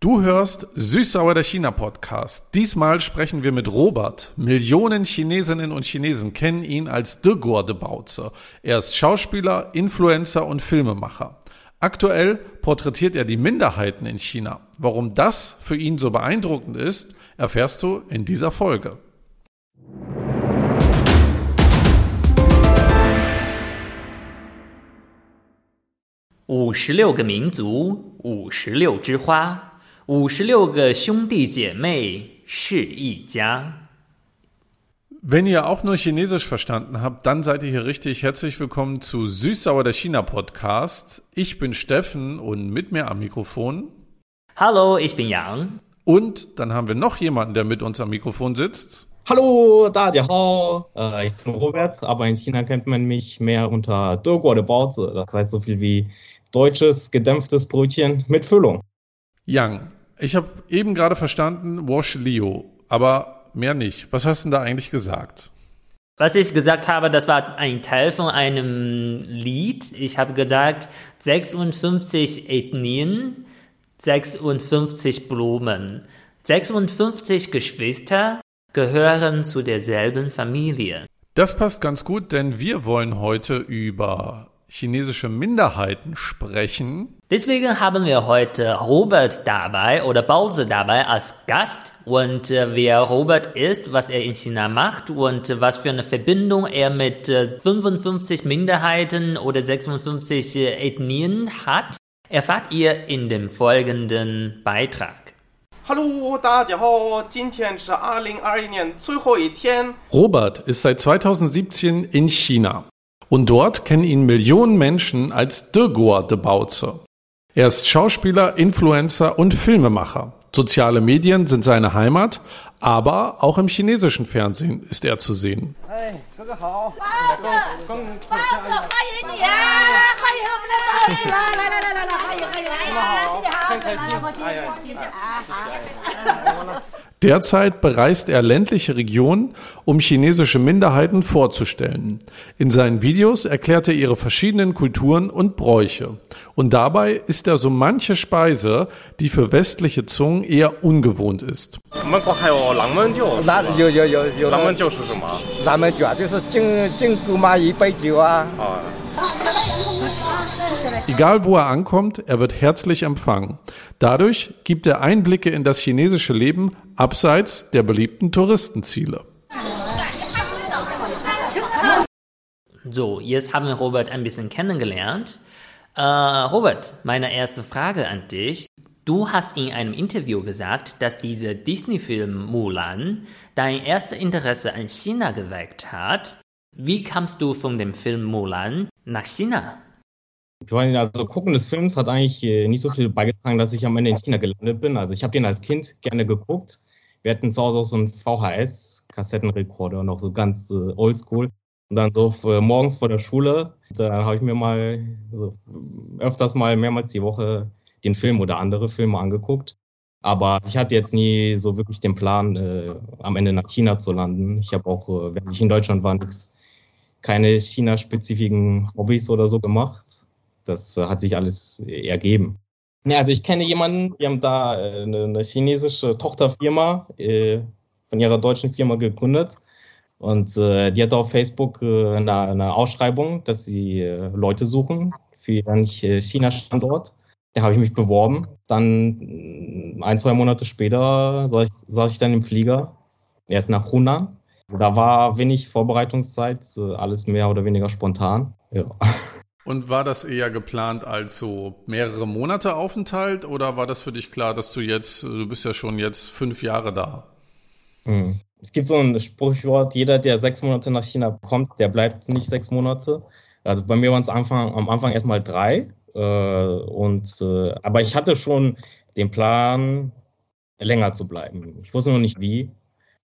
Du hörst Süßsauer der China Podcast. Diesmal sprechen wir mit Robert. Millionen Chinesinnen und Chinesen kennen ihn als De Gorde Bauze. Er ist Schauspieler, Influencer und Filmemacher. Aktuell porträtiert er die Minderheiten in China. Warum das für ihn so beeindruckend ist, erfährst du in dieser Folge. 五十六个民族，五十六枝花。 五十六个兄弟姐妹是一家。Wenn ihr auch nur Chinesisch verstanden habt, dann seid ihr hier richtig. Herzlich willkommen zu Süßsauer der China Podcast. Ich bin Steffen und mit mir am Mikrofon. Hallo, ich bin Yang. Und dann haben wir noch jemanden, der mit uns am Mikrofon sitzt. Hallo, da äh, ich bin Robert, aber in China kennt man mich mehr unter Doguo de Baozi. Das heißt so viel wie deutsches gedämpftes Brötchen mit Füllung. Yang, ich habe eben gerade verstanden, Wash Leo, aber mehr nicht. Was hast du denn da eigentlich gesagt? Was ich gesagt habe, das war ein Teil von einem Lied. Ich habe gesagt, 56 Ethnien, 56 Blumen. 56 Geschwister gehören zu derselben Familie. Das passt ganz gut, denn wir wollen heute über chinesische Minderheiten sprechen. Deswegen haben wir heute Robert dabei oder Bause dabei als Gast und äh, wer Robert ist, was er in China macht und äh, was für eine Verbindung er mit äh, 55 Minderheiten oder 56 äh, Ethnien hat, erfahrt ihr in dem folgenden Beitrag. Hallo, 大家好，今天是二零二一年最后一天。Robert ist seit 2017 in China. Und dort kennen ihn Millionen Menschen als De Goa de Bauze. Er ist Schauspieler, Influencer und Filmemacher. Soziale Medien sind seine Heimat, aber auch im chinesischen Fernsehen ist er zu sehen. Hey, Derzeit bereist er ländliche Regionen, um chinesische Minderheiten vorzustellen. In seinen Videos erklärt er ihre verschiedenen Kulturen und Bräuche. Und dabei ist er so manche Speise, die für westliche Zungen eher ungewohnt ist. Egal wo er ankommt, er wird herzlich empfangen. Dadurch gibt er Einblicke in das chinesische Leben abseits der beliebten Touristenziele. So, jetzt haben wir Robert ein bisschen kennengelernt. Äh, Robert, meine erste Frage an dich. Du hast in einem Interview gesagt, dass dieser Disney-Film Mulan dein erstes Interesse an China geweckt hat. Wie kamst du von dem Film Mulan nach China? Also Gucken des Films hat eigentlich äh, nicht so viel beigetragen, dass ich am Ende in China gelandet bin. Also ich habe den als Kind gerne geguckt. Wir hatten zu Hause auch so einen VHS-Kassettenrekorder, noch so ganz äh, oldschool. Und dann so äh, morgens vor der Schule, da habe ich mir mal so, öfters mal mehrmals die Woche den Film oder andere Filme angeguckt. Aber ich hatte jetzt nie so wirklich den Plan, äh, am Ende nach China zu landen. Ich habe auch, äh, während ich in Deutschland war, nix, keine China-spezifischen Hobbys oder so gemacht das äh, hat sich alles ergeben. Ja, also ich kenne jemanden, die haben da äh, eine, eine chinesische Tochterfirma äh, von ihrer deutschen Firma gegründet. Und äh, die hat auf Facebook äh, eine, eine, Ausschreibung, dass sie äh, Leute suchen für ihren China-Standort. Da habe ich mich beworben. Dann ein, zwei Monate später saß ich, saß ich dann im Flieger, erst nach Hunan. Da war wenig Vorbereitungszeit, alles mehr oder weniger spontan. Ja. Und war das eher geplant als so mehrere Monate Aufenthalt oder war das für dich klar, dass du jetzt, du bist ja schon jetzt fünf Jahre da? Hm. Es gibt so ein Sprichwort, jeder, der sechs Monate nach China kommt, der bleibt nicht sechs Monate. Also bei mir waren es Anfang, am Anfang erstmal drei. Äh, und, äh, aber ich hatte schon den Plan, länger zu bleiben. Ich wusste noch nicht wie,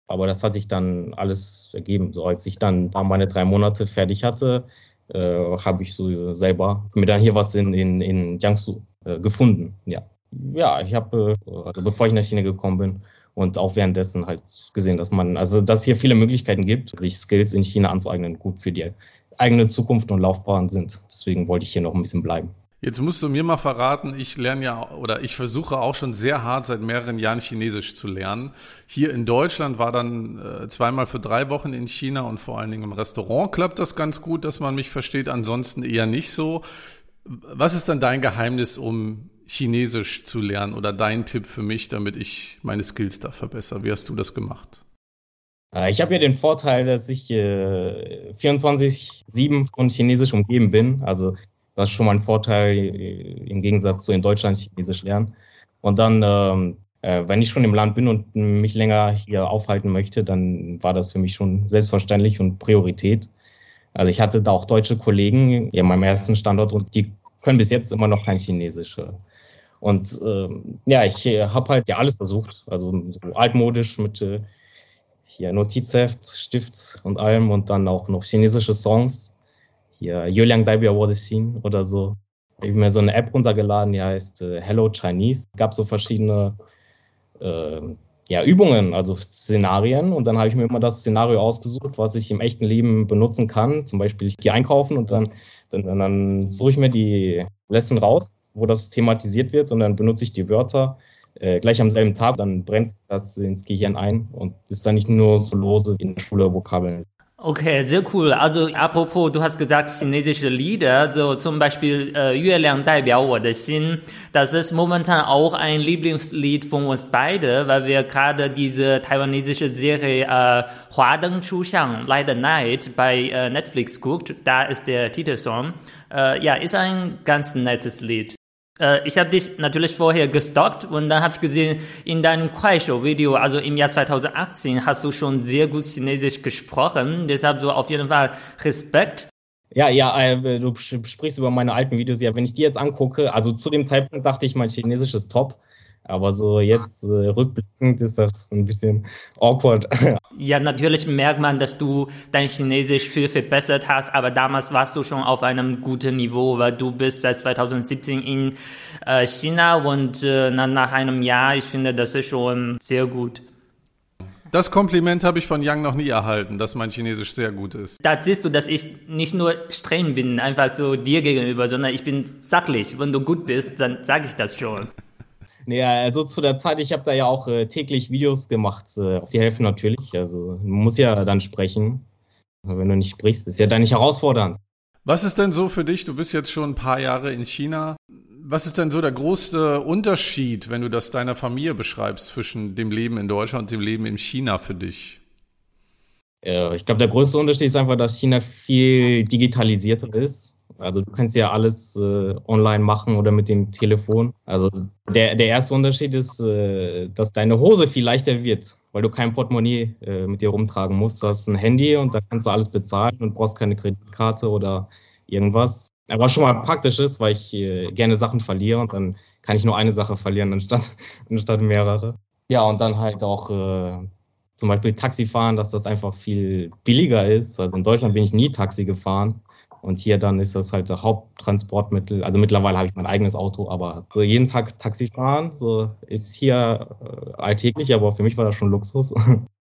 aber das hat sich dann alles ergeben. So als ich dann meine drei Monate fertig hatte, äh, habe ich so selber mir dann hier was in, in, in Jiangsu äh, gefunden. Ja, ja ich habe, äh, also bevor ich nach China gekommen bin, und auch währenddessen halt gesehen, dass man, also dass hier viele Möglichkeiten gibt, sich Skills in China anzueignen, gut für die eigene Zukunft und Laufbahn sind. Deswegen wollte ich hier noch ein bisschen bleiben. Jetzt musst du mir mal verraten, ich lerne ja oder ich versuche auch schon sehr hart seit mehreren Jahren Chinesisch zu lernen. Hier in Deutschland war dann äh, zweimal für drei Wochen in China und vor allen Dingen im Restaurant klappt das ganz gut, dass man mich versteht, ansonsten eher nicht so. Was ist dann dein Geheimnis, um Chinesisch zu lernen oder dein Tipp für mich, damit ich meine Skills da verbessere? Wie hast du das gemacht? Äh, ich habe ja den Vorteil, dass ich äh, 24-7 von Chinesisch umgeben bin. Also das ist schon mal ein Vorteil äh, im Gegensatz zu in Deutschland Chinesisch lernen. Und dann, ähm, äh, wenn ich schon im Land bin und mich länger hier aufhalten möchte, dann war das für mich schon selbstverständlich und Priorität. Also ich hatte da auch deutsche Kollegen in meinem ersten Standort und die können bis jetzt immer noch kein Chinesisch. Und äh, ja, ich äh, habe halt ja alles versucht, also so altmodisch mit äh, hier Notizheft, Stift und allem und dann auch noch chinesische Songs hier Yuliang Daibiao Xin oder so. Ich habe mir so eine App runtergeladen, die heißt äh, Hello Chinese. Gab so verschiedene äh, ja, Übungen, also Szenarien. Und dann habe ich mir immer das Szenario ausgesucht, was ich im echten Leben benutzen kann. Zum Beispiel, ich gehe einkaufen und dann, dann, dann suche ich mir die Lesson raus, wo das thematisiert wird und dann benutze ich die Wörter äh, gleich am selben Tag. Dann brennt das ins Gehirn ein und ist dann nicht nur so lose in der Schule Vokabeln. Okay, sehr cool. Also apropos, du hast gesagt chinesische Lieder, so zum Beispiel äh, Yueliang Das ist momentan auch ein Lieblingslied von uns beide, weil wir gerade diese taiwanesische Serie äh, Hua Deng Chu Xiang Light the Night bei äh, Netflix guckt. Da ist der Titelsong. Äh, ja, ist ein ganz nettes Lied. Äh, ich habe dich natürlich vorher gestalkt und dann habe ich gesehen, in deinem Kuaishou-Video, also im Jahr 2018, hast du schon sehr gut Chinesisch gesprochen. Deshalb so auf jeden Fall Respekt. Ja, ja, äh, du sprichst über meine alten Videos. Ja, wenn ich die jetzt angucke, also zu dem Zeitpunkt dachte ich, mein Chinesisch ist top. Aber so jetzt äh, rückblickend ist das ein bisschen awkward. Ja, natürlich merkt man, dass du dein Chinesisch viel verbessert hast, aber damals warst du schon auf einem guten Niveau, weil du bist seit 2017 in äh, China und äh, nach einem Jahr, ich finde, das ist schon sehr gut. Das Kompliment habe ich von Yang noch nie erhalten, dass mein Chinesisch sehr gut ist. Da siehst du, dass ich nicht nur streng bin, einfach so dir gegenüber, sondern ich bin sachlich. Wenn du gut bist, dann sage ich das schon. Nee, also zu der Zeit, ich habe da ja auch äh, täglich Videos gemacht. Äh, die helfen natürlich. Also man muss ja dann sprechen. wenn du nicht sprichst, ist ja dann nicht herausfordernd. Was ist denn so für dich? Du bist jetzt schon ein paar Jahre in China. Was ist denn so der größte Unterschied, wenn du das deiner Familie beschreibst, zwischen dem Leben in Deutschland und dem Leben in China für dich? ich glaube, der größte Unterschied ist einfach, dass China viel digitalisierter ist. Also du kannst ja alles äh, online machen oder mit dem Telefon. Also der, der erste Unterschied ist, äh, dass deine Hose viel leichter wird, weil du kein Portemonnaie äh, mit dir rumtragen musst. Du hast ein Handy und da kannst du alles bezahlen und brauchst keine Kreditkarte oder irgendwas. Aber schon mal praktisch ist, weil ich äh, gerne Sachen verliere und dann kann ich nur eine Sache verlieren anstatt, anstatt mehrere. Ja, und dann halt auch äh, zum Beispiel Taxi fahren, dass das einfach viel billiger ist. Also in Deutschland bin ich nie Taxi gefahren. Und hier dann ist das halt der Haupttransportmittel. Also mittlerweile habe ich mein eigenes Auto, aber so jeden Tag Taxi fahren, so ist hier äh, alltäglich, aber für mich war das schon Luxus.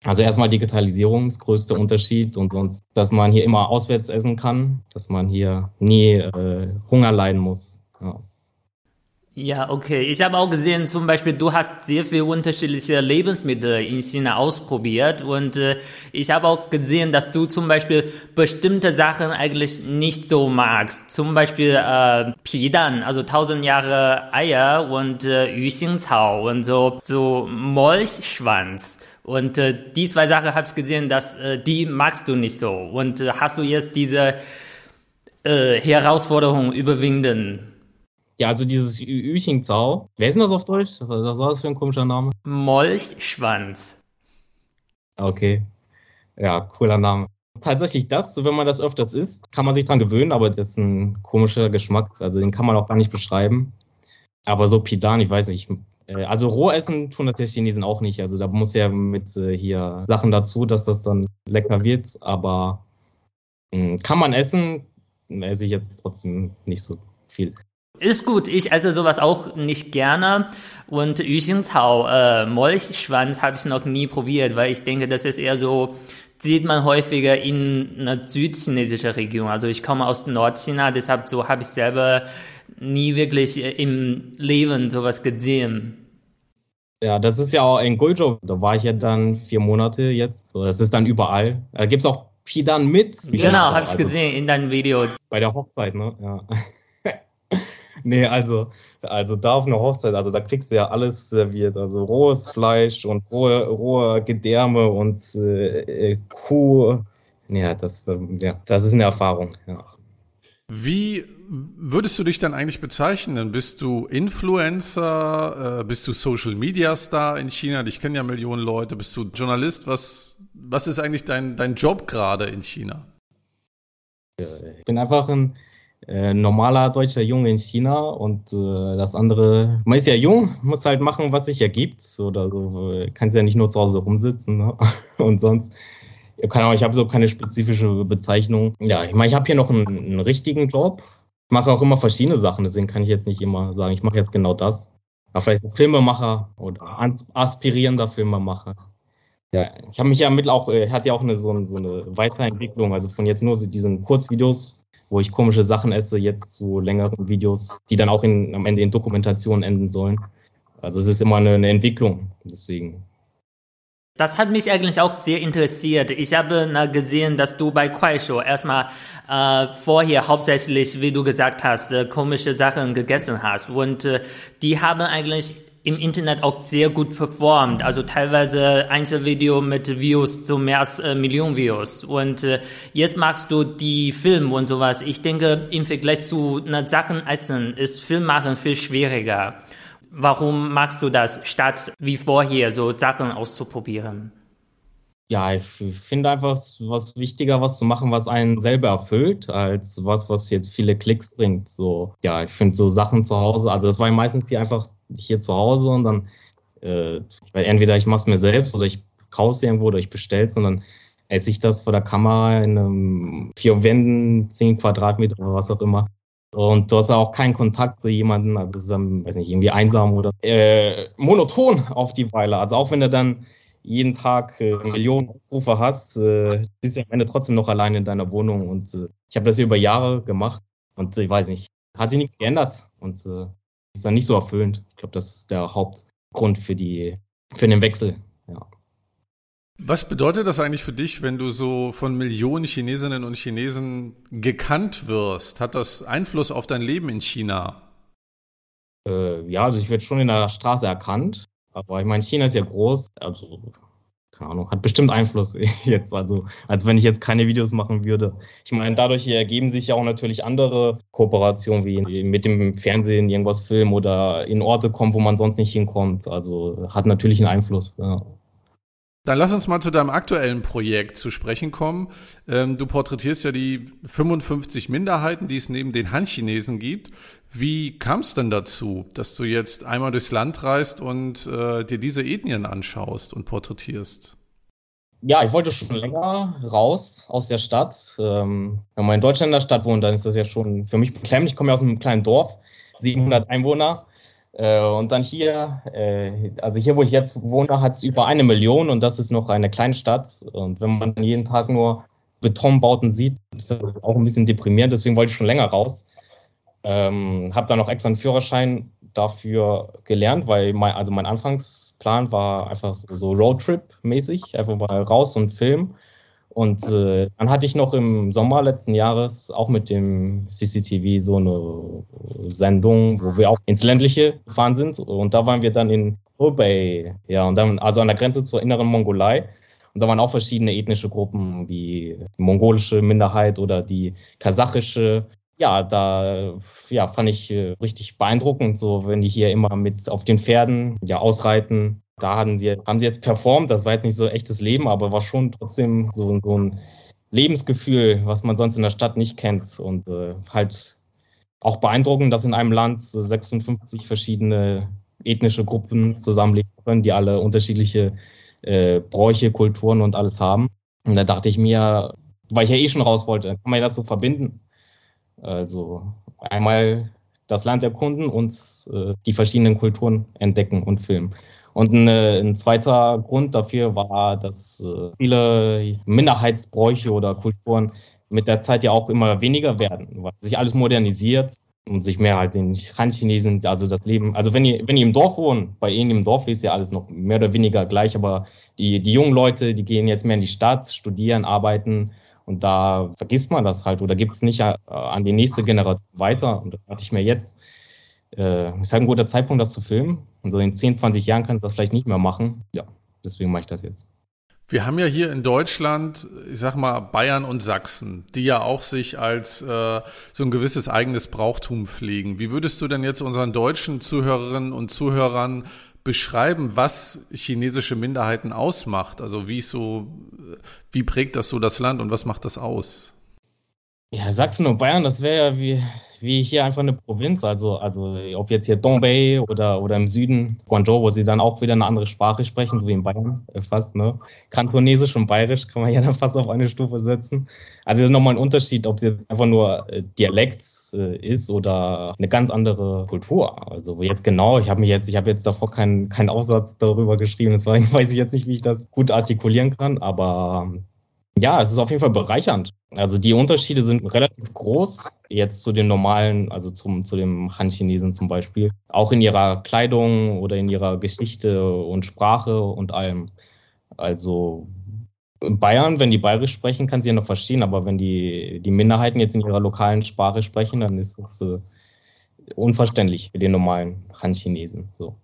Also erstmal Digitalisierung, das größte Unterschied und sonst, dass man hier immer auswärts essen kann, dass man hier nie äh, Hunger leiden muss. Ja. Ja, okay. Ich habe auch gesehen, zum Beispiel, du hast sehr viele unterschiedliche Lebensmittel in China ausprobiert und äh, ich habe auch gesehen, dass du zum Beispiel bestimmte Sachen eigentlich nicht so magst. Zum Beispiel äh, Pidan, also tausend Jahre Eier und äh, Yuxingcao und so, so Molchschwanz. Und äh, die zwei Sachen habe ich gesehen, dass äh, die magst du nicht so. Und äh, hast du jetzt diese äh, Herausforderung überwinden? Ja, also dieses Üchingzau. Wer ist denn das auf Deutsch? Was war das für ein komischer Name? Molchschwanz. Okay. Ja, cooler Name. Tatsächlich das, wenn man das öfters isst, kann man sich dran gewöhnen, aber das ist ein komischer Geschmack. Also den kann man auch gar nicht beschreiben. Aber so Pidan, ich weiß nicht. Äh, also roh essen tun die Chinesen auch nicht. Also da muss ja mit äh, hier Sachen dazu, dass das dann lecker wird. Aber hm, kann man essen, esse ich jetzt trotzdem nicht so viel. Ist gut, ich esse sowas auch nicht gerne. Und Yuxingcao, äh, Molchschwanz habe ich noch nie probiert, weil ich denke, das ist eher so, sieht man häufiger in einer südchinesischen Region. Also ich komme aus Nordchina, deshalb so habe ich selber nie wirklich im Leben sowas gesehen. Ja, das ist ja auch in Guizhou. Da war ich ja dann vier Monate jetzt. Das ist dann überall. Da gibt es auch Pidan mit. Genau, habe ich also gesehen in deinem Video. Bei der Hochzeit, ne? Ja. Nee, also, also da auf einer Hochzeit, also da kriegst du ja alles serviert. Also rohes Fleisch und rohe, rohe Gedärme und äh, Kuh. Ja, das, ja, das ist eine Erfahrung, ja. Wie würdest du dich dann eigentlich bezeichnen? Bist du Influencer? Äh, bist du Social Media Star in China? Ich kenne ja Millionen Leute. Bist du Journalist? Was, was ist eigentlich dein, dein Job gerade in China? Ich bin einfach ein äh, normaler deutscher Junge in China und äh, das andere, man ist ja jung, muss halt machen, was sich ergibt. Oder so, kannst ja nicht nur zu Hause rumsitzen ne? und sonst keine Ahnung, ich habe so keine spezifische Bezeichnung. Ja, ich meine, ich habe hier noch einen, einen, richtigen Job. Ich mache auch immer verschiedene Sachen, deswegen kann ich jetzt nicht immer sagen, ich mache jetzt genau das. Aber vielleicht Filmemacher oder aspirierender Filmemacher. Ja, ich habe mich ja mit auch, äh, hatte ja auch eine, so, so eine Weiterentwicklung, also von jetzt nur diesen Kurzvideos, wo ich komische Sachen esse, jetzt zu längeren Videos, die dann auch in, am Ende in Dokumentationen enden sollen. Also es ist immer eine, eine Entwicklung, deswegen. Das hat mich eigentlich auch sehr interessiert. Ich habe na, gesehen, dass du bei Kuaishou erstmal äh, vorher hauptsächlich, wie du gesagt hast, äh, komische Sachen gegessen hast. Und äh, die haben eigentlich im Internet auch sehr gut performt. Also teilweise Einzelvideo mit Views zu mehr als äh, Millionen Views. Und äh, jetzt magst du die Filme und sowas. Ich denke, im Vergleich zu na, Sachen essen ist Filmmachen viel schwieriger. Warum machst du das, statt wie vorher so Sachen auszuprobieren? Ja, ich finde einfach was wichtiger, was zu machen, was einen selber erfüllt, als was, was jetzt viele Klicks bringt. So, ja, ich finde so Sachen zu Hause, also das war meistens hier einfach hier zu Hause und dann, äh, entweder ich mache es mir selbst oder ich kaufe irgendwo oder ich bestelle dann esse ich das vor der Kamera in einem vier Wänden, zehn Quadratmeter oder was auch immer. Und du hast auch keinen Kontakt zu jemandem, also ist dann, weiß nicht, irgendwie einsam oder äh, monoton auf die Weile. Also auch wenn du dann jeden Tag äh, Millionen Aufrufe hast, äh, bist du am Ende trotzdem noch allein in deiner Wohnung. Und äh, ich habe das hier über Jahre gemacht und ich weiß nicht, hat sich nichts geändert und äh, ist dann nicht so erfüllend. Ich glaube, das ist der Hauptgrund für die für den Wechsel. Ja. Was bedeutet das eigentlich für dich, wenn du so von Millionen Chinesinnen und Chinesen gekannt wirst? Hat das Einfluss auf dein Leben in China? Äh, ja, also ich werde schon in der Straße erkannt, aber ich meine, China ist ja groß, also keine Ahnung, hat bestimmt Einfluss jetzt, also als wenn ich jetzt keine Videos machen würde. Ich meine, dadurch ergeben sich ja auch natürlich andere Kooperationen, wie mit dem Fernsehen irgendwas filmen oder in Orte kommen, wo man sonst nicht hinkommt. Also hat natürlich einen Einfluss. Ja. Dann lass uns mal zu deinem aktuellen Projekt zu sprechen kommen. Ähm, du porträtierst ja die 55 Minderheiten, die es neben den Han-Chinesen gibt. Wie kam es denn dazu, dass du jetzt einmal durchs Land reist und äh, dir diese Ethnien anschaust und porträtierst? Ja, ich wollte schon länger raus aus der Stadt. Ähm, wenn man in Deutschland in der Stadt wohnt, dann ist das ja schon für mich beklemmend. Ich komme ja aus einem kleinen Dorf, 700 Einwohner. Äh, und dann hier, äh, also hier, wo ich jetzt wohne, hat es über eine Million und das ist noch eine Kleinstadt. Und wenn man jeden Tag nur Betonbauten sieht, ist das auch ein bisschen deprimierend. Deswegen wollte ich schon länger raus. Ähm, habe dann noch extra einen Führerschein dafür gelernt, weil mein, also mein Anfangsplan war einfach so Roadtrip-mäßig, einfach mal raus und filmen. Und äh, dann hatte ich noch im Sommer letzten Jahres auch mit dem CCTV so eine Sendung, wo wir auch ins ländliche gefahren sind. Und da waren wir dann in Hubei, ja, und dann also an der Grenze zur inneren Mongolei. Und da waren auch verschiedene ethnische Gruppen, wie die mongolische Minderheit oder die kasachische. Ja, da ja, fand ich äh, richtig beeindruckend, so wenn die hier immer mit auf den Pferden ja ausreiten da haben sie, haben sie jetzt performt. Das war jetzt nicht so echtes Leben, aber war schon trotzdem so, so ein Lebensgefühl, was man sonst in der Stadt nicht kennt. Und äh, halt auch beeindruckend, dass in einem Land so 56 verschiedene ethnische Gruppen zusammenleben können, die alle unterschiedliche äh, Bräuche, Kulturen und alles haben. Und da dachte ich mir, weil ich ja eh schon raus wollte, kann man ja dazu verbinden. Also einmal das Land erkunden und äh, die verschiedenen Kulturen entdecken und filmen. Und eine, ein zweiter Grund dafür war, dass äh, viele Minderheitsbräuche oder Kulturen mit der Zeit ja auch immer weniger werden, weil sich alles modernisiert. und sich mehr halt den Han-Chinesen, also das Leben, also wenn ihr, wenn ihr im Dorf wohnt, bei ihnen im Dorf ist ja alles noch mehr oder weniger gleich, aber die, die jungen Leute, die gehen jetzt mehr in die Stadt, studieren, arbeiten und da vergisst man das halt oder gibt es nicht äh, an die nächste Generation weiter und das hatte ich mir jetzt, äh, ist halt ein guter Zeitpunkt, das zu filmen und so in 10, 20 Jahren kannst du das vielleicht nicht mehr machen, ja, deswegen mache ich das jetzt. Wir haben ja hier in Deutschland, ich sag mal, Bayern und Sachsen, die ja auch sich als äh, so ein gewisses eigenes Brauchtum pflegen. Wie würdest du denn jetzt unseren deutschen Zuhörerinnen und Zuhörern beschreiben, was chinesische Minderheiten ausmacht? Also wie so, wie prägt das so das Land und was macht das aus? Ja, Sachsen und Bayern, das wäre ja wie, wie hier einfach eine Provinz. Also, also ob jetzt hier Dongbei oder, oder im Süden Guangzhou, wo sie dann auch wieder eine andere Sprache sprechen, so wie in Bayern äh, fast. Ne? Kantonesisch und Bayerisch kann man ja dann fast auf eine Stufe setzen. Also nochmal ein Unterschied, ob es jetzt einfach nur äh, Dialekt äh, ist oder eine ganz andere Kultur. Also jetzt genau, ich habe mich jetzt, ich habe jetzt davor keinen keinen Aufsatz darüber geschrieben, deswegen weiß ich jetzt nicht, wie ich das gut artikulieren kann, aber ja, es ist auf jeden Fall bereichernd. Also die Unterschiede sind relativ groß jetzt zu den normalen, also zum, zu dem Han-Chinesen zum Beispiel. Auch in ihrer Kleidung oder in ihrer Geschichte und Sprache und allem. Also Bayern, wenn die bayerisch sprechen, kann sie ja noch verstehen, aber wenn die, die Minderheiten jetzt in ihrer lokalen Sprache sprechen, dann ist es äh, unverständlich für den normalen Han-Chinesen. So.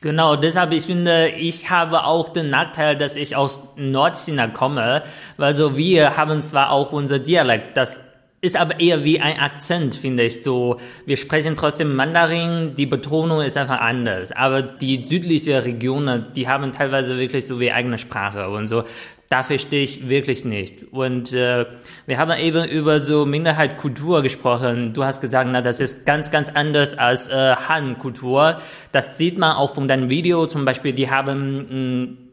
Genau, deshalb ich finde, ich habe auch den Nachteil, dass ich aus Nordchina komme, weil so wir haben zwar auch unser Dialekt, das ist aber eher wie ein Akzent, finde ich so. Wir sprechen trotzdem Mandarin, die Betonung ist einfach anders. Aber die südliche Regionen, die haben teilweise wirklich so wie eigene Sprache und so da verstehe ich wirklich nicht. Und äh, wir haben eben über so Minderheitkultur gesprochen. Du hast gesagt, na, das ist ganz, ganz anders als äh, Han-Kultur. Das sieht man auch von deinem Video zum Beispiel. Die haben mh, hm,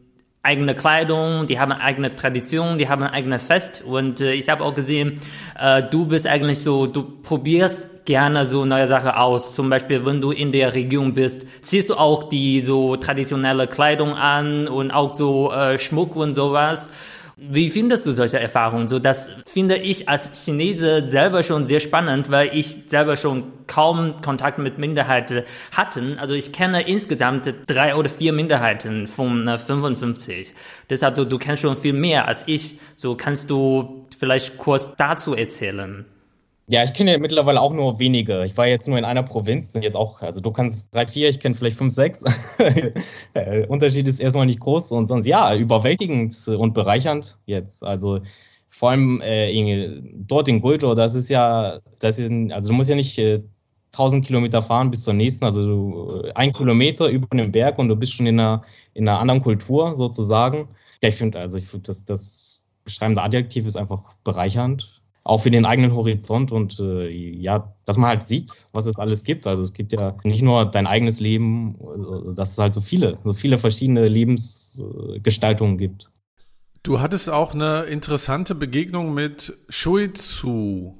eigene Kleidung, die haben eigene Tradition, die haben eigene Fest. Und äh, ich habe auch gesehen, äh, du bist eigentlich so, du probierst gerne so neue Sachen aus. Zum Beispiel, wenn du in der Region bist, ziehst du auch die so traditionelle Kleidung an und auch so äh, Schmuck und sowas. Wie findest du solche Erfahrungen? So, das finde ich als Chinese selber schon sehr spannend, weil ich selber schon kaum Kontakt mit Minderheiten hatten. Also ich kenne insgesamt drei oder vier Minderheiten von 55. Deshalb, du, du kennst schon viel mehr als ich. So kannst du vielleicht kurz dazu erzählen. Ja, ich kenne ja mittlerweile auch nur wenige. Ich war jetzt nur in einer Provinz und jetzt auch, also du kannst drei, vier, ich kenne vielleicht fünf, sechs. Äh, Unterschied ist erstmal nicht groß und sonst ja, überwältigend und bereichernd jetzt. Also vor allem äh, in, dort in Gulto, das ist ja, das ist, also du musst ja nicht äh, 1000 Kilometer fahren bis zur nächsten, also du, äh, ein Kilometer über den Berg und du bist schon in einer, in einer anderen Kultur sozusagen. Ja, ich finde, also ich finde, das, das beschreibende Adjektiv ist einfach bereichernd auch für den eigenen Horizont und äh, ja, dass man halt sieht, was es alles gibt. Also es gibt ja nicht nur dein eigenes Leben, äh, dass es halt so viele, so viele verschiedene Lebensgestaltungen gibt. Du hattest auch eine interessante Begegnung mit Shuizu.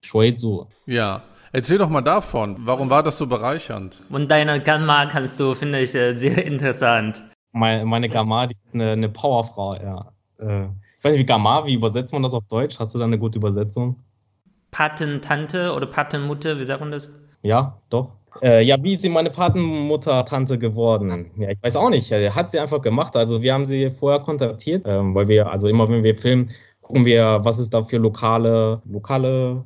Shuizu. Ja. Erzähl doch mal davon. Warum war das so bereichernd? Und deine Gamma kannst du, finde ich, äh, sehr interessant. Meine, meine Gamma, die ist eine, eine Powerfrau, ja. Äh, weiß nicht, wie Gamma, wie übersetzt man das auf Deutsch? Hast du da eine gute Übersetzung? Patentante oder Patenmutter, wie sagt man das? Ja, doch. Äh, ja, wie ist sie meine Patenmutter, Tante geworden? Ja, ich weiß auch nicht. Hat sie einfach gemacht. Also wir haben sie vorher kontaktiert, ähm, weil wir, also immer wenn wir filmen, gucken wir, was es da für lokale, lokale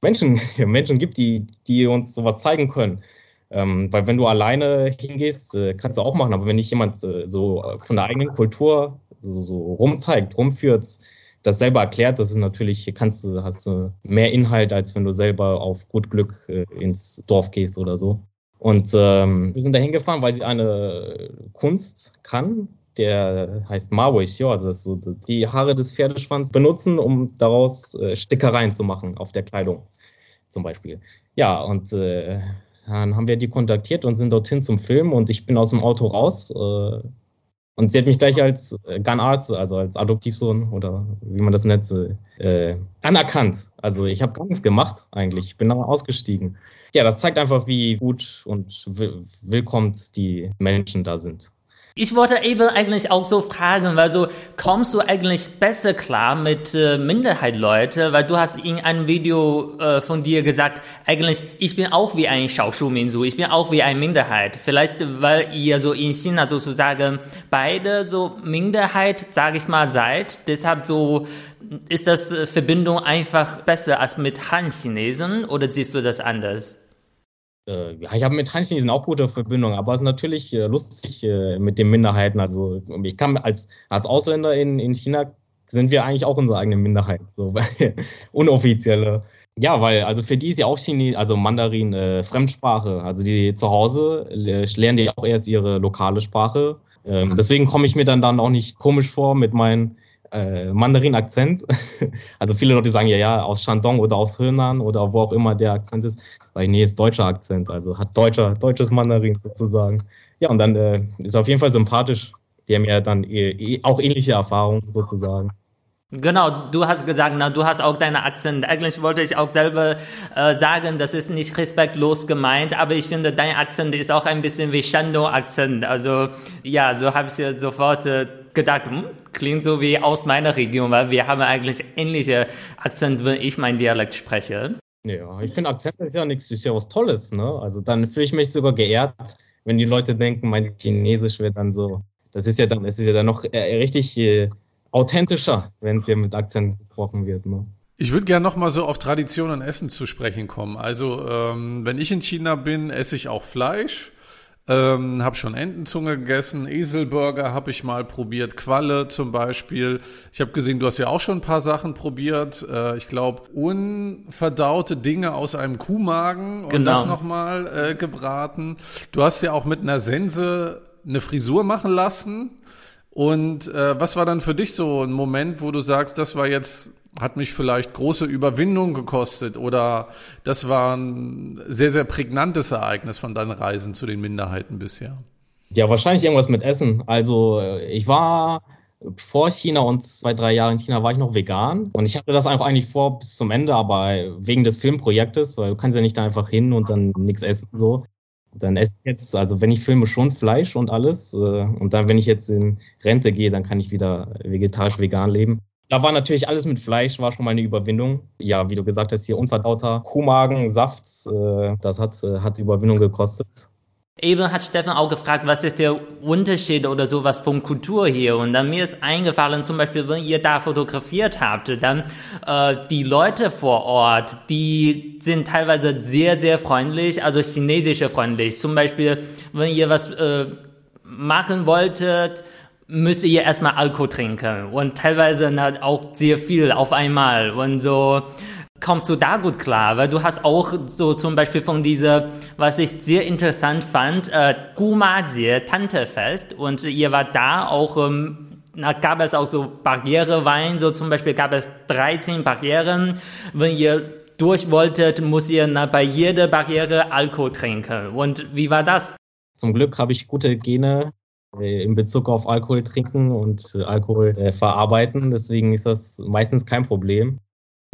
Menschen, Menschen gibt, die, die uns sowas zeigen können. Ähm, weil wenn du alleine hingehst, äh, kannst du auch machen, aber wenn nicht jemand äh, so von der eigenen Kultur so, so rumzeigt, rumführt, das selber erklärt, das ist natürlich, kannst du, hast du mehr Inhalt, als wenn du selber auf gut Glück äh, ins Dorf gehst oder so. Und ähm, wir sind da hingefahren, weil sie eine Kunst kann, der heißt Mawei Xio, also so die Haare des Pferdeschwanz benutzen, um daraus äh, Stickereien zu machen auf der Kleidung zum Beispiel. Ja, und äh, dann haben wir die kontaktiert und sind dorthin zum Film und ich bin aus dem Auto raus, äh, und sie hat mich gleich als äh, Gunarzt, also als Adoptivsohn oder wie man das nennt, äh, anerkannt. Also ich habe gar nichts gemacht eigentlich. Ich bin da ausgestiegen. Ja, das zeigt einfach, wie gut und willkommen die Menschen da sind. Ich wollte eben eigentlich auch so fragen, weil so kommst du eigentlich besser klar mit äh, Minderheitleute, weil du hast in einem Video äh, von dir gesagt, eigentlich ich bin auch wie ein Schaoshu-Minsu, ich bin auch wie eine Minderheit. Vielleicht weil ihr so in China sozusagen beide so Minderheit, sage ich mal, seid, deshalb so ist das äh, Verbindung einfach besser als mit Han-Chinesen oder siehst du das anders? Äh, ja, ich habe mit Han-Chinesen auch gute Verbindungen, aber es ist natürlich äh, lustig äh, mit den Minderheiten. Also ich kann als, als Ausländer in, in China sind wir eigentlich auch unsere eigene Minderheit, so unoffizielle. Ja, weil also für die ist ja auch Chines, also Mandarin äh, Fremdsprache. Also die zu Hause lernen die auch erst ihre lokale Sprache. Ähm, deswegen komme ich mir dann dann auch nicht komisch vor mit meinem äh, Mandarin-Akzent. also viele Leute sagen ja, ja, aus Shandong oder aus Henan oder wo auch immer der Akzent ist. Sag ich, nee, ist deutscher Akzent, also hat deutscher, deutsches Mandarin sozusagen. Ja, und dann äh, ist auf jeden Fall sympathisch. Die haben ja dann eh, eh, auch ähnliche Erfahrungen sozusagen. Genau, du hast gesagt, na, du hast auch deine Akzent. Eigentlich wollte ich auch selber äh, sagen, das ist nicht respektlos gemeint, aber ich finde, dein Akzent ist auch ein bisschen wie Shando-Akzent. Also ja, so habe ich sofort äh, gedacht, hm, klingt so wie aus meiner Region, weil wir haben eigentlich ähnliche Akzent, wenn ich mein Dialekt spreche. Ja, ich finde Akzent ist ja nichts, ist ja was Tolles, ne? Also dann fühle ich mich sogar geehrt, wenn die Leute denken, mein Chinesisch wird dann so. Das ist ja dann, es ist ja dann noch äh, richtig äh, authentischer, wenn es hier mit Akzent gesprochen wird. Ne? Ich würde gerne noch mal so auf Tradition und Essen zu sprechen kommen. Also ähm, wenn ich in China bin, esse ich auch Fleisch. Ähm, habe schon Entenzunge gegessen, Eselburger habe ich mal probiert, Qualle zum Beispiel. Ich habe gesehen, du hast ja auch schon ein paar Sachen probiert. Äh, ich glaube, unverdaute Dinge aus einem Kuhmagen und genau. das nochmal äh, gebraten. Du hast ja auch mit einer Sense eine Frisur machen lassen. Und äh, was war dann für dich so ein Moment, wo du sagst, das war jetzt, hat mich vielleicht große Überwindung gekostet oder das war ein sehr, sehr prägnantes Ereignis von deinen Reisen zu den Minderheiten bisher? Ja, wahrscheinlich irgendwas mit Essen. Also äh, ich war vor China und zwei, drei Jahre in China war ich noch vegan. Und ich hatte das einfach eigentlich vor bis zum Ende, aber wegen des Filmprojektes, weil du kannst ja nicht da einfach hin und dann nichts essen so. Dann esse ich jetzt, also wenn ich filme, schon Fleisch und alles. Äh, und dann, wenn ich jetzt in Rente gehe, dann kann ich wieder vegetarisch-vegan leben. Da war natürlich alles mit Fleisch, war schon mal eine Überwindung. Ja, wie du gesagt hast, hier unverdauter Kuhmagen, Saft, äh, das hat, äh, hat Überwindung gekostet. Eben hat Stefan auch gefragt, was ist der Unterschied oder sowas von Kultur hier? Und dann mir ist eingefallen, zum Beispiel, wenn ihr da fotografiert habt, dann äh, die Leute vor Ort, die sind teilweise sehr, sehr freundlich, also chinesische freundlich. Zum Beispiel, wenn ihr was äh, machen wolltet, müsst ihr erstmal Alkohol trinken und teilweise auch sehr viel auf einmal und so kommst du da gut klar? Weil du hast auch so zum Beispiel von dieser, was ich sehr interessant fand, äh, Gumajie Tantefest und ihr war da auch, ähm, da gab es auch so Barrierewein, so zum Beispiel gab es 13 Barrieren. Wenn ihr durch wolltet, muss ihr na, bei jeder Barriere Alkohol trinken. Und wie war das? Zum Glück habe ich gute Gene in Bezug auf Alkohol trinken und äh, Alkohol äh, verarbeiten. Deswegen ist das meistens kein Problem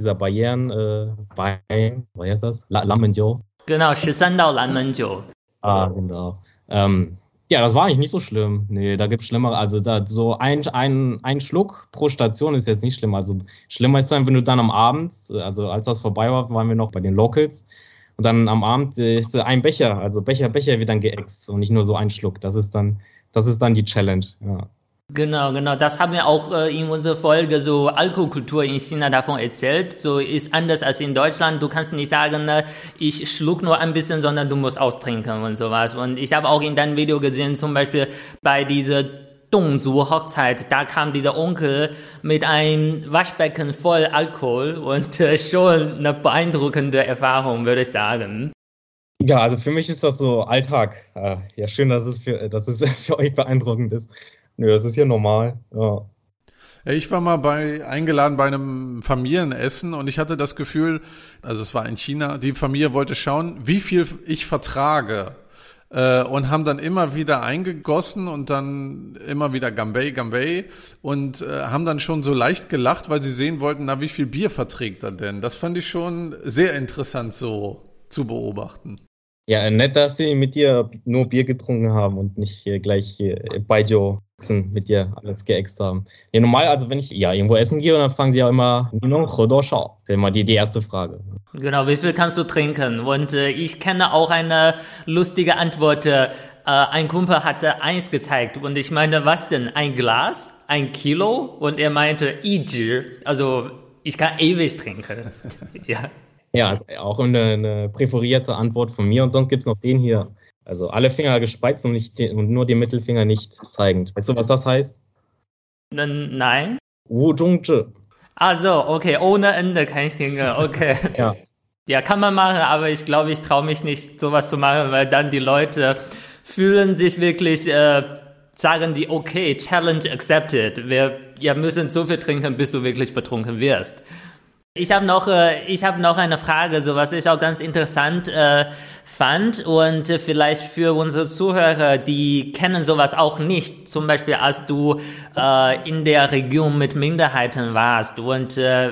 dieser Barrieren äh, bei, was heißt das? La Lammenjo. Genau, 13 Dao Lammenjo. Ah, genau. Ähm, ja, das war eigentlich nicht so schlimm. Nee, da gibt es schlimmer. Also da so ein, ein, ein Schluck pro Station ist jetzt nicht schlimm. Also schlimmer ist dann, wenn du dann am Abend, also als das vorbei war, waren wir noch bei den Locals. Und dann am Abend ist ein Becher, also Becher, Becher wird dann geäxt und nicht nur so ein Schluck. Das ist dann, das ist dann die Challenge. Ja. Genau, genau. Das haben wir auch äh, in unserer Folge so Alkoholkultur in China davon erzählt. So ist anders als in Deutschland. Du kannst nicht sagen, äh, ich schluck nur ein bisschen, sondern du musst austrinken und sowas. Und ich habe auch in deinem Video gesehen, zum Beispiel bei dieser Dongzu-Hochzeit, da kam dieser Onkel mit einem Waschbecken voll Alkohol und äh, schon eine beeindruckende Erfahrung, würde ich sagen. Ja, also für mich ist das so Alltag. Äh, ja, schön, dass es für, dass es für euch beeindruckend ist. Nö, das ist hier normal, ja. Ich war mal bei, eingeladen bei einem Familienessen und ich hatte das Gefühl, also es war in China, die Familie wollte schauen, wie viel ich vertrage. Äh, und haben dann immer wieder eingegossen und dann immer wieder Gambay, Gambay und äh, haben dann schon so leicht gelacht, weil sie sehen wollten, na, wie viel Bier verträgt er denn? Das fand ich schon sehr interessant so zu beobachten. Ja, nett, dass sie mit dir nur Bier getrunken haben und nicht äh, gleich äh, bei Joe mit dir alles geäxt haben. Ja, normal, also wenn ich ja irgendwo essen gehe, dann fragen sie ja immer, Das ist immer die, die erste Frage. Genau, wie viel kannst du trinken? Und äh, ich kenne auch eine lustige Antwort. Äh, ein Kumpel hatte eins gezeigt und ich meine, was denn? Ein Glas? Ein Kilo? Und er meinte, Iji, also ich kann ewig trinken. ja. Ja, also auch eine, eine präferierte Antwort von mir. Und sonst gibt es noch den hier. Also alle Finger gespreizt und, nicht den, und nur den Mittelfinger nicht zeigend. Weißt du, was das heißt? Nein. Wu Zhongzhi. Ah so, okay, ohne Ende kann ich denken, okay. ja. Ja, kann man machen, aber ich glaube, ich traue mich nicht, sowas zu machen, weil dann die Leute fühlen sich wirklich, äh, sagen die, okay, Challenge accepted. Wir ja, müssen so viel trinken, bis du wirklich betrunken wirst. Ich habe noch, äh, ich habe noch eine Frage, so was ich auch ganz interessant äh, fand und äh, vielleicht für unsere Zuhörer, die kennen sowas auch nicht. Zum Beispiel, als du äh, in der Region mit Minderheiten warst und äh,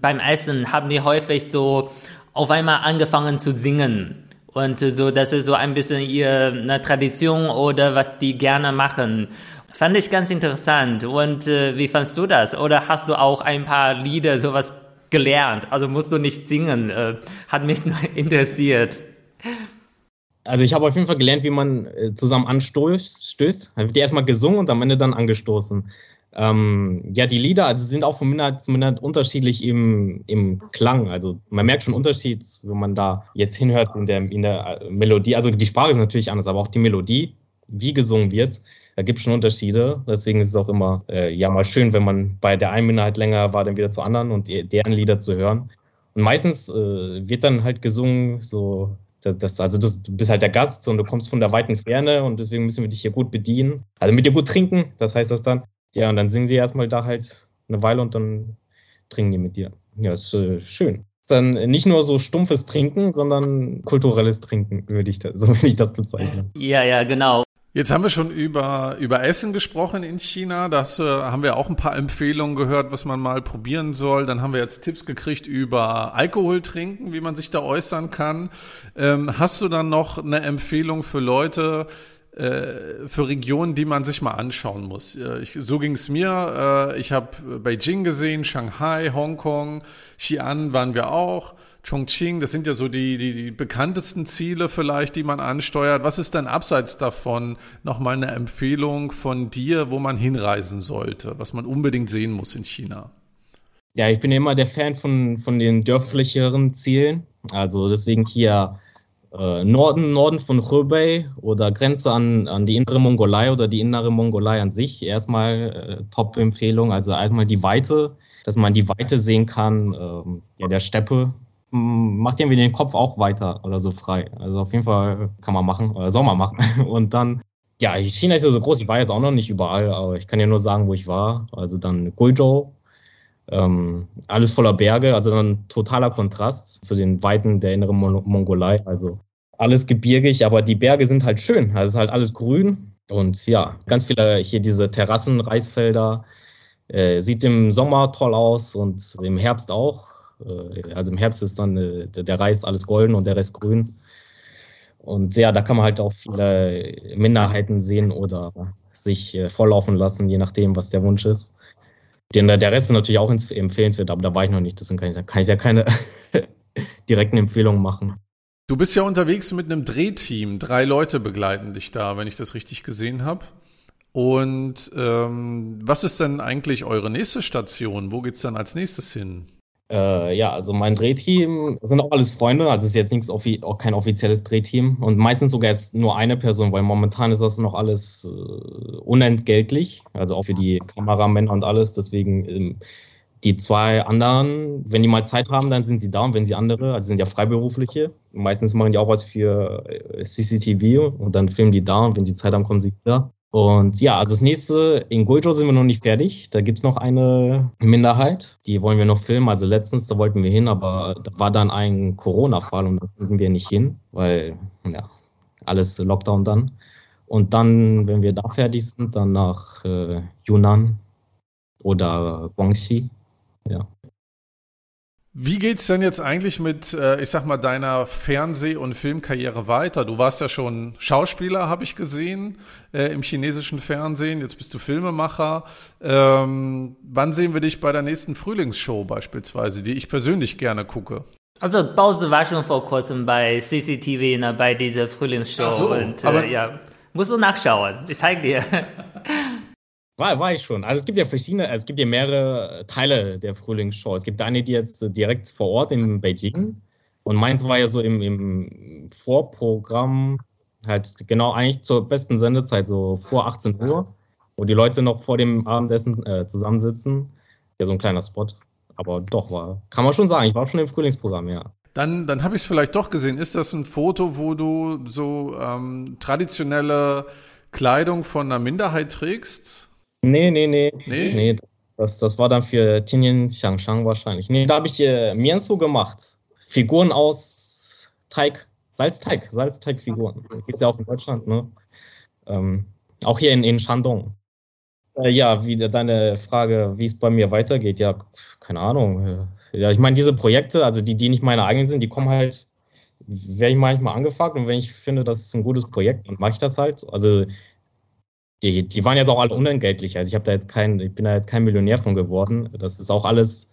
beim Essen haben die häufig so auf einmal angefangen zu singen. Und äh, so, das ist so ein bisschen ihre Tradition oder was die gerne machen. Fand ich ganz interessant. Und äh, wie fandst du das? Oder hast du auch ein paar Lieder, sowas gelernt. Also musst du nicht singen. Äh, hat mich interessiert. Also ich habe auf jeden Fall gelernt, wie man äh, zusammen anstößt. Stößt. Habe die erstmal gesungen und am Ende dann angestoßen. Ähm, ja, die Lieder also sind auch von Minderheit zu Minderheit unterschiedlich im, im Klang. Also man merkt schon Unterschied, wenn man da jetzt hinhört in der, in der äh, Melodie. Also die Sprache ist natürlich anders, aber auch die Melodie, wie gesungen wird, da gibt es schon Unterschiede. Deswegen ist es auch immer äh, ja mal schön, wenn man bei der einen Minderheit länger war, dann wieder zu anderen und deren Lieder zu hören. Und meistens äh, wird dann halt gesungen, so das, also du, du bist halt der Gast und du kommst von der weiten Ferne und deswegen müssen wir dich hier gut bedienen. Also mit dir gut trinken, das heißt das dann. Ja, und dann singen sie erstmal da halt eine Weile und dann trinken die mit dir. Ja, ist äh, schön. Ist dann nicht nur so stumpfes Trinken, sondern kulturelles Trinken, würde ich das, so würde ich das bezeichnen. Ja, ja, genau. Jetzt haben wir schon über, über Essen gesprochen in China. Das äh, haben wir auch ein paar Empfehlungen gehört, was man mal probieren soll. Dann haben wir jetzt Tipps gekriegt über Alkohol trinken, wie man sich da äußern kann. Ähm, hast du dann noch eine Empfehlung für Leute, äh, für Regionen, die man sich mal anschauen muss. Äh, ich, so ging es mir. Äh, ich habe Beijing gesehen, Shanghai, Hongkong, Xi'an waren wir auch. Chongqing, das sind ja so die, die, die bekanntesten Ziele vielleicht, die man ansteuert. Was ist denn abseits davon nochmal eine Empfehlung von dir, wo man hinreisen sollte, was man unbedingt sehen muss in China? Ja, ich bin immer der Fan von, von den dörflicheren Zielen. Also deswegen hier äh, Norden, Norden von Hebei oder Grenze an, an die innere Mongolei oder die innere Mongolei an sich. Erstmal äh, Top-Empfehlung. Also einmal die Weite, dass man die Weite sehen kann, ähm, ja, der Steppe macht irgendwie den Kopf auch weiter oder so frei. Also auf jeden Fall kann man machen oder soll man machen. Und dann, ja, China ist ja so groß, ich war jetzt auch noch nicht überall, aber ich kann ja nur sagen, wo ich war. Also dann Guizhou, ähm, alles voller Berge, also dann totaler Kontrast zu den Weiten der inneren Mon Mongolei. Also alles gebirgig, aber die Berge sind halt schön. Also es ist halt alles grün. Und ja, ganz viele hier diese Terrassen, Reisfelder. Äh, sieht im Sommer toll aus und im Herbst auch. Äh, also im Herbst ist dann äh, der Reis alles golden und der Rest grün. Und ja, da kann man halt auch viele Minderheiten sehen oder sich äh, volllaufen lassen, je nachdem, was der Wunsch ist. Den, der Rest ist natürlich auch empfehlenswert, aber da war ich noch nicht, deswegen kann ich, kann ich ja keine direkten Empfehlungen machen. Du bist ja unterwegs mit einem Drehteam. Drei Leute begleiten dich da, wenn ich das richtig gesehen habe. Und ähm, was ist denn eigentlich eure nächste Station? Wo geht's dann als nächstes hin? Äh, ja, also mein Drehteam sind auch alles Freunde, also ist jetzt nichts auch kein offizielles Drehteam. Und meistens sogar ist nur eine Person, weil momentan ist das noch alles äh, unentgeltlich, also auch für die Kameramänner und alles. Deswegen ähm, die zwei anderen, wenn die mal Zeit haben, dann sind sie da. Und wenn sie andere, also sind ja Freiberufliche, meistens machen die auch was für äh, CCTV und dann filmen die da. Und wenn sie Zeit haben, kommen sie wieder. Und ja, also das nächste, in Guizhou sind wir noch nicht fertig. Da gibt es noch eine Minderheit, die wollen wir noch filmen. Also letztens, da wollten wir hin, aber da war dann ein Corona-Fall und da konnten wir nicht hin, weil ja, alles Lockdown dann. Und dann, wenn wir da fertig sind, dann nach äh, Yunnan oder Guangxi. Ja. Wie geht's denn jetzt eigentlich mit, äh, ich sag mal, deiner Fernseh- und Filmkarriere weiter? Du warst ja schon Schauspieler, habe ich gesehen, äh, im chinesischen Fernsehen. Jetzt bist du Filmemacher. Ähm, wann sehen wir dich bei der nächsten Frühlingsshow beispielsweise, die ich persönlich gerne gucke? Also Bause war schon vor kurzem bei CCTV ne, bei dieser Frühlingsshow so, und äh, ja, musst du nachschauen. Ich zeig dir. War, war ich schon. Also es gibt ja verschiedene, es gibt ja mehrere Teile der Frühlingsshow. Es gibt eine, die jetzt äh, direkt vor Ort in Beijing. Und meins war ja so im, im Vorprogramm, halt genau eigentlich zur besten Sendezeit, so vor 18 Uhr, wo die Leute noch vor dem Abendessen äh, zusammensitzen. Ja, so ein kleiner Spot. Aber doch, war, kann man schon sagen, ich war schon im Frühlingsprogramm, ja. Dann, dann habe ich es vielleicht doch gesehen. Ist das ein Foto, wo du so ähm, traditionelle Kleidung von einer Minderheit trägst? Nee, nee, nee. Nee? Nee, das, das war dann für Tianjin Xiangshan wahrscheinlich. Nee, da habe ich äh, Miensu gemacht. Figuren aus Teig, Salzteig, Salzteigfiguren. Gibt es ja auch in Deutschland, ne? Ähm, auch hier in, in Shandong. Äh, ja, wie deine Frage, wie es bei mir weitergeht, ja, keine Ahnung. Äh, Ja, ich meine, diese Projekte, also die, die nicht meine eigenen sind, die kommen halt, werde ich manchmal angefragt und wenn ich finde, das ist ein gutes Projekt, dann mache ich das halt. Also die, die waren jetzt auch alle unentgeltlich. Also ich habe da jetzt kein, ich bin da jetzt kein Millionär von geworden. Das ist auch alles.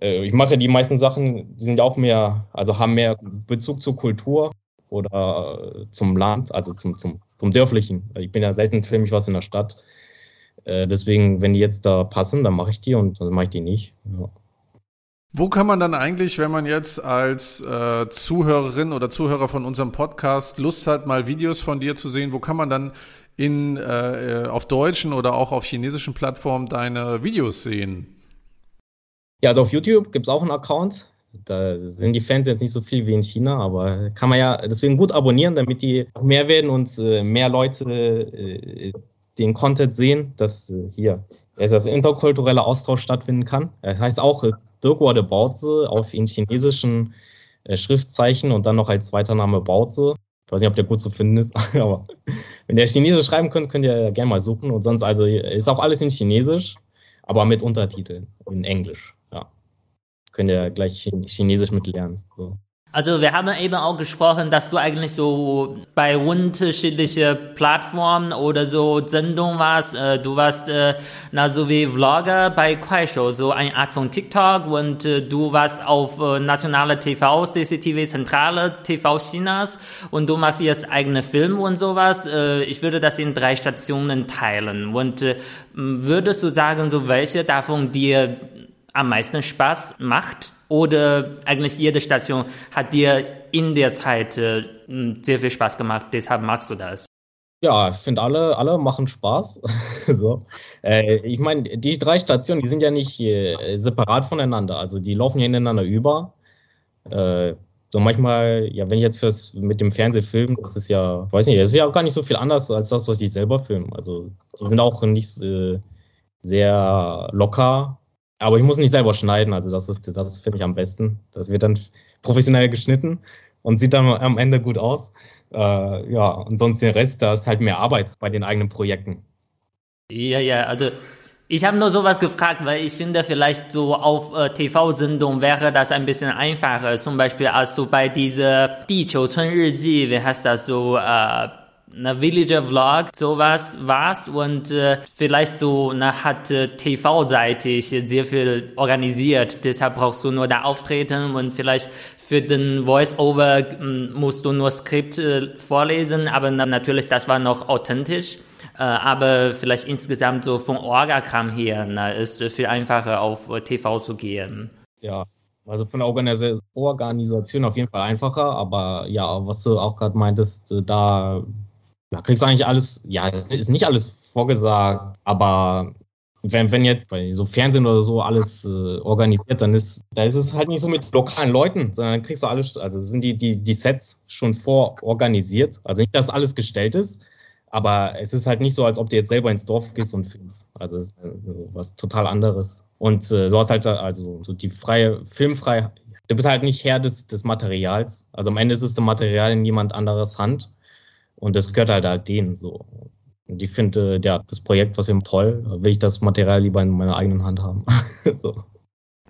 Äh, ich mache die meisten Sachen, die sind auch mehr, also haben mehr Bezug zur Kultur oder äh, zum Land, also zum, zum, zum Dörflichen. Ich bin ja selten filme ich was in der Stadt. Äh, deswegen, wenn die jetzt da passen, dann mache ich die und dann mache ich die nicht. Ja. Wo kann man dann eigentlich, wenn man jetzt als äh, Zuhörerin oder Zuhörer von unserem Podcast Lust hat, mal Videos von dir zu sehen, wo kann man dann in, äh, auf deutschen oder auch auf chinesischen Plattformen deine Videos sehen? Ja, also auf YouTube gibt es auch einen Account. Da sind die Fans jetzt nicht so viel wie in China, aber kann man ja deswegen gut abonnieren, damit die mehr werden und äh, mehr Leute äh, den Content sehen, dass äh, hier dass das interkultureller Austausch stattfinden kann. Das heißt auch äh, Dirkworde Baozi auf in chinesischen äh, Schriftzeichen und dann noch als zweiter Name Baozi. Ich weiß nicht, ob der gut zu finden ist, aber wenn ihr Chinesisch schreiben könnt, könnt ihr gerne mal suchen. Und sonst also ist auch alles in Chinesisch, aber mit Untertiteln in Englisch. Ja, könnt ihr gleich Chin- Chinesisch mitlernen. So. Also wir haben eben auch gesprochen, dass du eigentlich so bei unterschiedlichen Plattformen oder so Sendungen warst. Äh, Du warst äh, na so wie Vlogger bei Kuaishou, so eine Art von TikTok und äh, du warst auf nationale TV, CCTV, zentrale TV Chinas und du machst jetzt eigene Filme und sowas. Ich würde das in drei Stationen teilen und würdest du sagen, so welche davon dir am meisten Spaß macht? Oder eigentlich jede Station hat dir in der Zeit äh, sehr viel Spaß gemacht, deshalb magst du das? Ja, ich finde alle, alle machen Spaß. so. äh, ich meine, die drei Stationen, die sind ja nicht äh, separat voneinander. Also die laufen ja ineinander über. Äh, so manchmal, ja, wenn ich jetzt fürs mit dem Fernsehfilm, das ist ja, weiß nicht, das ist ja auch gar nicht so viel anders als das, was ich selber filme. Also die sind auch nicht äh, sehr locker, aber ich muss nicht selber schneiden. Also das ist, das finde ich am besten. Das wird dann professionell geschnitten und sieht dann am Ende gut aus. Äh, ja, und sonst den Rest, da ist halt mehr Arbeit bei den eigenen Projekten. Ja, ja, also ich habe nur sowas gefragt, weil ich finde, vielleicht so auf äh, TV-Sendung wäre das ein bisschen einfacher. Zum Beispiel, als du bei dieser Die Qiu-Cun Riji, wie heißt das so, äh, eine Villager Vlog, sowas warst und äh, vielleicht so na, hat äh, TV-seitig sehr viel organisiert. Deshalb brauchst du nur da auftreten und vielleicht für den Voice-Over mm, musst du nur Skript äh, vorlesen, aber na, natürlich, das war noch authentisch. Äh, aber vielleicht insgesamt so vom Orga-Kram her na, ist viel einfacher auf äh, TV zu gehen. Ja, also von der Organis Organisation auf jeden Fall einfacher, aber ja, was du auch gerade meintest, äh, da ja, kriegst eigentlich alles, ja, es ist nicht alles vorgesagt, aber wenn, wenn jetzt bei so Fernsehen oder so alles äh, organisiert, dann ist, da ist es halt nicht so mit lokalen Leuten, sondern dann kriegst du alles, also sind die, die, die Sets schon vororganisiert. Also nicht, dass alles gestellt ist, aber es ist halt nicht so, als ob du jetzt selber ins Dorf gehst und filmst. Also es ist äh, was total anderes. Und äh, du hast halt also so die freie, filmfrei, du bist halt nicht Herr des, des Materials. Also am Ende ist es das Material in jemand anderes Hand. Und das gehört halt halt denen so. Und ich finde, ja, das Projekt, was wir toll, will ich das Material lieber in meiner eigenen Hand haben. so.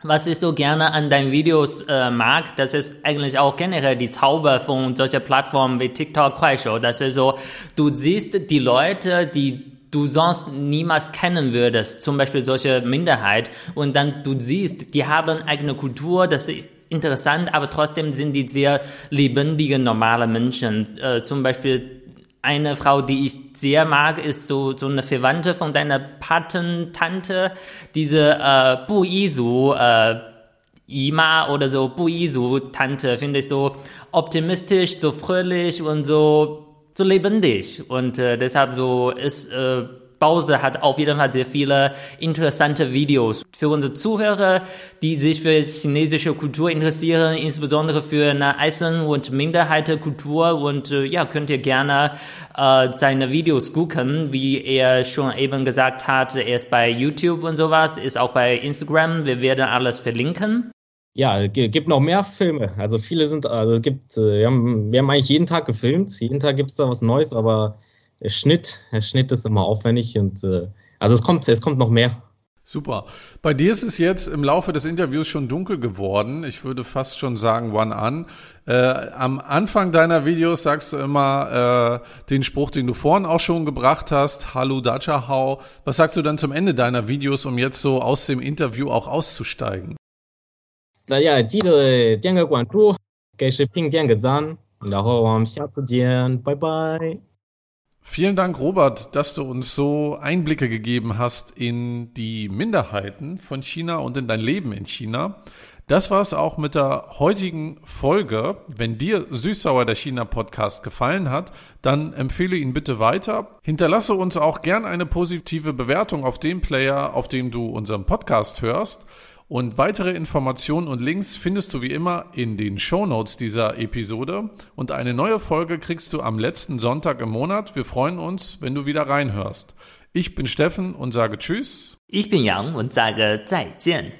was ich so gerne an deinen Videos äh, mag, das ist eigentlich auch generell die Zauber von solchen Plattformen wie TikTok, Kuaishou. Das ist so, du siehst die Leute, die du sonst niemals kennen würdest, zum Beispiel solche Minderheit, und dann du siehst, die haben eigene Kultur, das ist interessant, aber trotzdem sind die sehr lebendige, normale Menschen. Äh, zum Beispiel eine Frau, die ich sehr mag, ist so, so eine Verwandte von deiner Patentante, diese äh, Bu Isu, äh, Ima oder so Bu Isu Tante, finde ich so optimistisch, so fröhlich und so so lebendig. Und äh, deshalb so ist äh, Bause hat auf jeden Fall sehr viele interessante Videos für unsere Zuhörer, die sich für chinesische Kultur interessieren, insbesondere für eine Eisen- und Minderheitenkultur. Und äh, ja, könnt ihr gerne äh, seine Videos gucken, wie er schon eben gesagt hat. Er ist bei YouTube und sowas, ist auch bei Instagram. Wir werden alles verlinken. Ja, gibt noch mehr Filme. Also viele sind, also es gibt, äh, wir haben, wir haben eigentlich jeden Tag gefilmt. Jeden Tag gibt es da was Neues, aber Schnitt, der Schnitt ist immer aufwendig und äh, also es kommt, es kommt noch mehr. Super. Bei dir ist es jetzt im Laufe des Interviews schon dunkel geworden. Ich würde fast schon sagen, one an. Äh, am Anfang deiner Videos sagst du immer äh, den Spruch, den du vorhin auch schon gebracht hast. Hallo Dachahau. Was sagst du dann zum Ende deiner Videos, um jetzt so aus dem Interview auch auszusteigen? 大家记得点个关注，给视频点个赞，然后我们下次见，拜拜。 Vielen Dank, Robert, dass du uns so Einblicke gegeben hast in die Minderheiten von China und in dein Leben in China. Das war es auch mit der heutigen Folge. Wenn dir Süßsauer der China Podcast gefallen hat, dann empfehle ihn bitte weiter. Hinterlasse uns auch gern eine positive Bewertung auf dem Player, auf dem du unseren Podcast hörst. Und weitere Informationen und Links findest du wie immer in den Show Notes dieser Episode. Und eine neue Folge kriegst du am letzten Sonntag im Monat. Wir freuen uns, wenn du wieder reinhörst. Ich bin Steffen und sage Tschüss. Ich bin Yang und sage 再见.